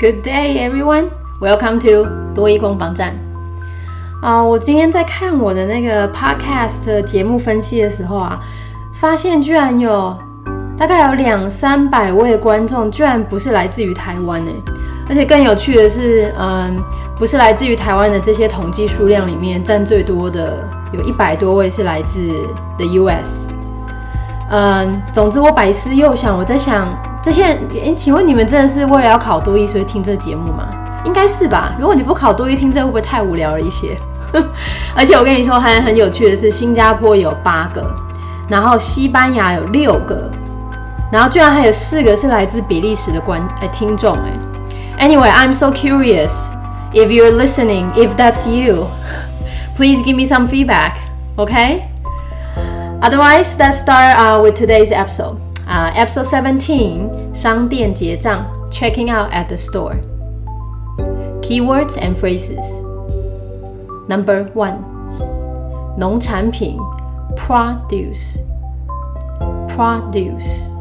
Good day, everyone. Welcome to 多益攻防站。啊，我今天在看我的那个 podcast 节目分析的时候啊，发现居然有大概有两三百位观众，居然不是来自于台湾呢。而且更有趣的是，嗯，不是来自于台湾的这些统计数量里面，占最多的有一百多位是来自 the US。嗯，总之我百思又想，我在想。这些人，哎，请问你们真的是为了要考多一所以听这节目吗？应该是吧。如果你不考多一听这会不会太无聊了一些？而且我跟你说，还很有趣的是，新加坡有八个，然后西班牙有六个，然后居然还有四个是来自比利时的观哎听众哎。Anyway，I'm so curious if you're listening, if that's you, please give me some feedback, okay? Otherwise, let's start uh, with today's episode. Uh, episode 17商店结账 checking out at the store keywords and phrases number one 农产品 produce produce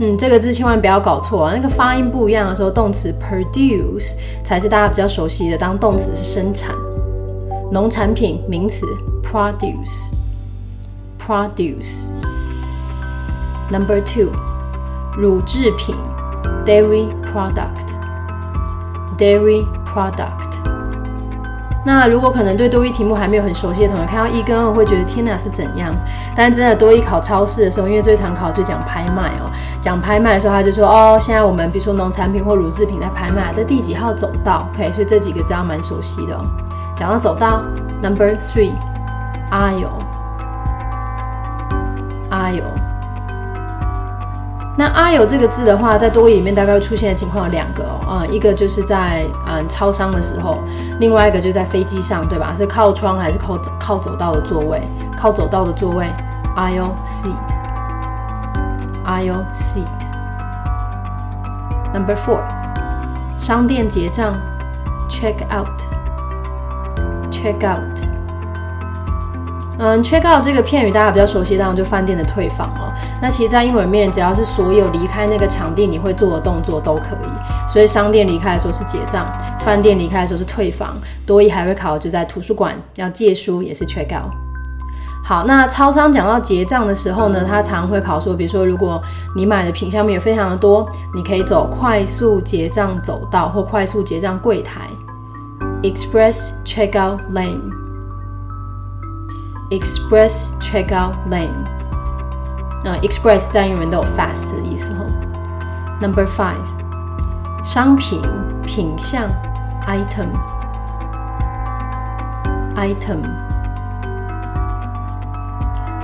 嗯，这个字千万不要搞错啊！那个发音不一样的时候，动词 produce 才是大家比较熟悉的，当动词是生产。农产品名词 produce Produce Number two，乳制品，dairy product，dairy product。那如果可能对多一题目还没有很熟悉的同学，看到一跟二会觉得天哪是怎样？但真的多一考超市的时候，因为最常考就讲拍卖哦，讲拍卖的时候他就说哦，现在我们比如说农产品或乳制品在拍卖，在第几号走道？OK，所以这几个字要蛮熟悉的。讲到走道，Number three，阿友阿友。那阿有这个字的话，在多语里面大概会出现的情况有两个哦，啊，一个就是在嗯超商的时候，另外一个就在飞机上，对吧？是靠窗还是靠靠走道的座位？靠走道的座位 i'll seat i'll seat。Number four，商店结账，check out，check out。嗯，check out 这个片语大家比较熟悉，当然就饭店的退房了。那其实，在英文里面，只要是所有离开那个场地你会做的动作都可以。所以，商店离开的时候是结账，饭店离开的时候是退房。多一还会考，就在图书馆要借书也是 check out。好，那超商讲到结账的时候呢，它常会考说，比如说，如果你买的品项面非常的多，你可以走快速结账走道或快速结账柜台，express checkout lane。Express checkout lane，那 express 在英文都有 fast 的意思哈。Number five，商品品项 item，item。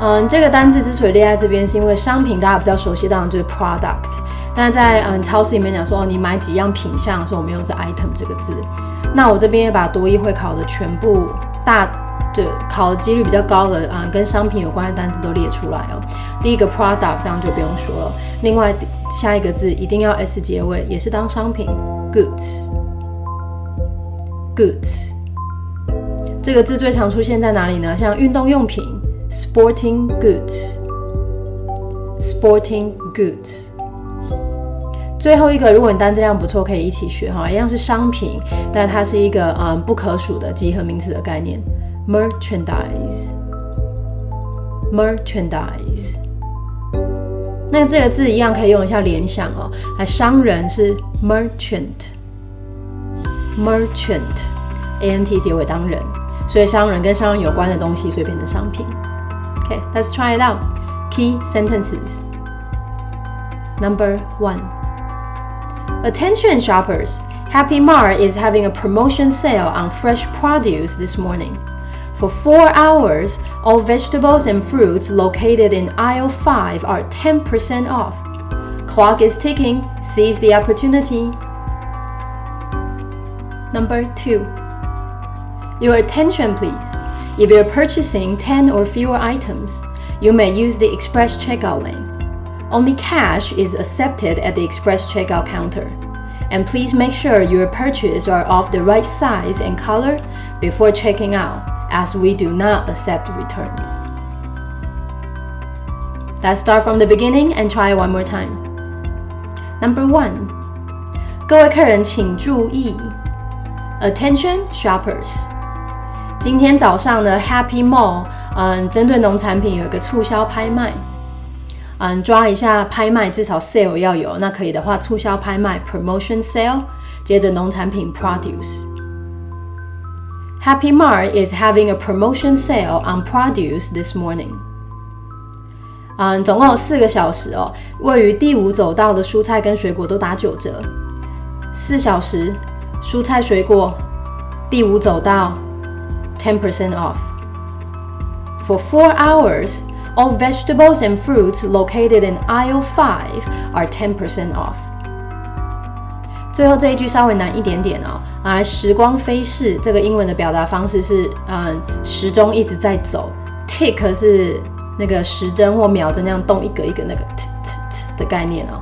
嗯，这个单字之所以列在这边，是因为商品大家比较熟悉，当然就是 product。但是在嗯超市里面讲说，哦，你买几样品项的时候，我们用是 item 这个字。那我这边也把多一会考的全部大。对，考的几率比较高的啊，跟商品有关的单词都列出来哦。第一个 product 当然就不用说了，另外下一个字一定要 s 结尾，也是当商品 goods，goods 这个字最常出现在哪里呢？像运动用品 sporting goods，sporting goods。最后一个，如果你单词量不错，可以一起学哈，一样是商品，但它是一个嗯不可数的集合名词的概念。merchandise merchandise，那这个字一样可以用一下联想哦。来，商人是 merchant merchant a n t 结尾当人，所以商人跟商人有关的东西，所以变成商品。Okay，let's try it out. Key sentences. Number one. Attention shoppers. Happy Mart is having a promotion sale on fresh produce this morning. For four hours, all vegetables and fruits located in aisle 5 are 10% off. Clock is ticking, seize the opportunity. Number 2. Your attention, please. If you're purchasing 10 or fewer items, you may use the express checkout lane. Only cash is accepted at the express checkout counter. And please make sure your purchases are of the right size and color before checking out as we do not accept returns. Let's start from the beginning and try one more time. Number one, 各位客人请注意，Attention shoppers！今天早上的 Happy Mall，嗯，针对农产品有一个促销拍卖，嗯，抓一下拍卖，至少 sale 要有，那可以的话，促销拍卖 promotion sale，接着农产品 produce。 Happy Mart is having a promotion sale on produce this morning. 嗯，总共有四个小时哦。位于第五走道的蔬菜跟水果都打九折。四小时，蔬菜水果，第五走道，ten percent off. For four hours, all vegetables and fruits located in aisle five are ten percent off. 最后这一句稍微难一点点哦。啊，时光飞逝，这个英文的表达方式是，嗯，时钟一直在走，tick 是。那个时针或秒针那样动一格一格那个 t t t 的概念哦，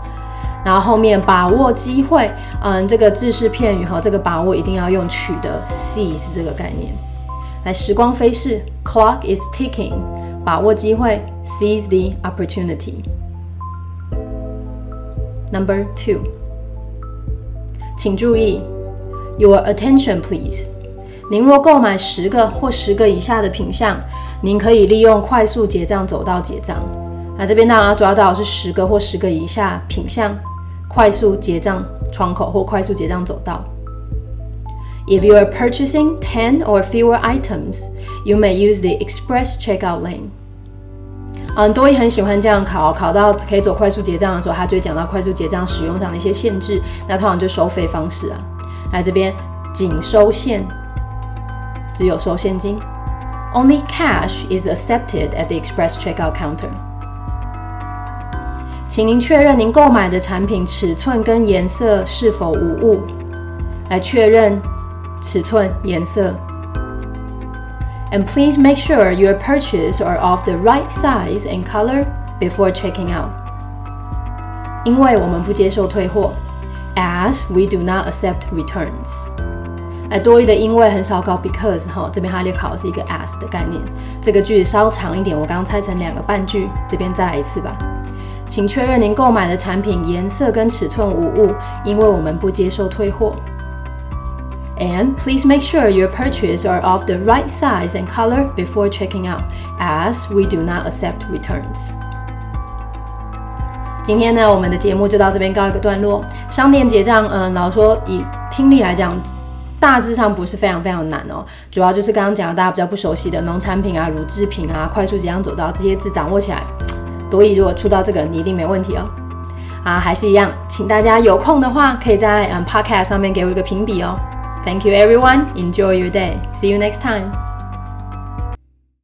然后后面把握机会，嗯，这个字式片语哈，这个把握一定要用取得 seize 这个概念。来，时光飞逝，clock is ticking，把握机会，seize the opportunity。Number two，请注意，your attention please。您若购买十个或十个以下的品项。您可以利用快速结账走道结账。那这边当然要抓到是十个或十个以下品项，快速结账窗口或快速结账走道。If you are purchasing ten or fewer items, you may use the express checkout lane. 嗯，多一很喜欢这样考，考到可以走快速结账的时候，他就会讲到快速结账使用上的一些限制。那通常就收费方式啊，来这边仅收现，只有收现金。Only cash is accepted at the express checkout counter. 请您确认您购买的产品尺寸跟颜色是否无误。来确认尺寸、颜色。And please make sure your purchase are of the right size and color before checking out. 因为我们不接受退货，as we do not accept returns. 哎，多余的因为很少搞 because 哈，这边哈列考是一个 as 的概念。这个句子稍长一点，我刚刚拆成两个半句，这边再来一次吧。请确认您购买的产品颜色跟尺寸无误，因为我们不接受退货。And please make sure your purchase are of the right size and color before checking out, as we do not accept returns. 今天呢，我们的节目就到这边告一个段落。商店结账，嗯，老说以听力来讲。大致上不是非常非常难哦，主要就是刚刚讲的大家比较不熟悉的农产品啊、乳制品啊、快速结账走到这些字掌握起来，所以如果出到这个，你一定没问题哦。啊，还是一样，请大家有空的话，可以在嗯 Podcast 上面给我一个评比哦。Thank you everyone, enjoy your day, see you next time.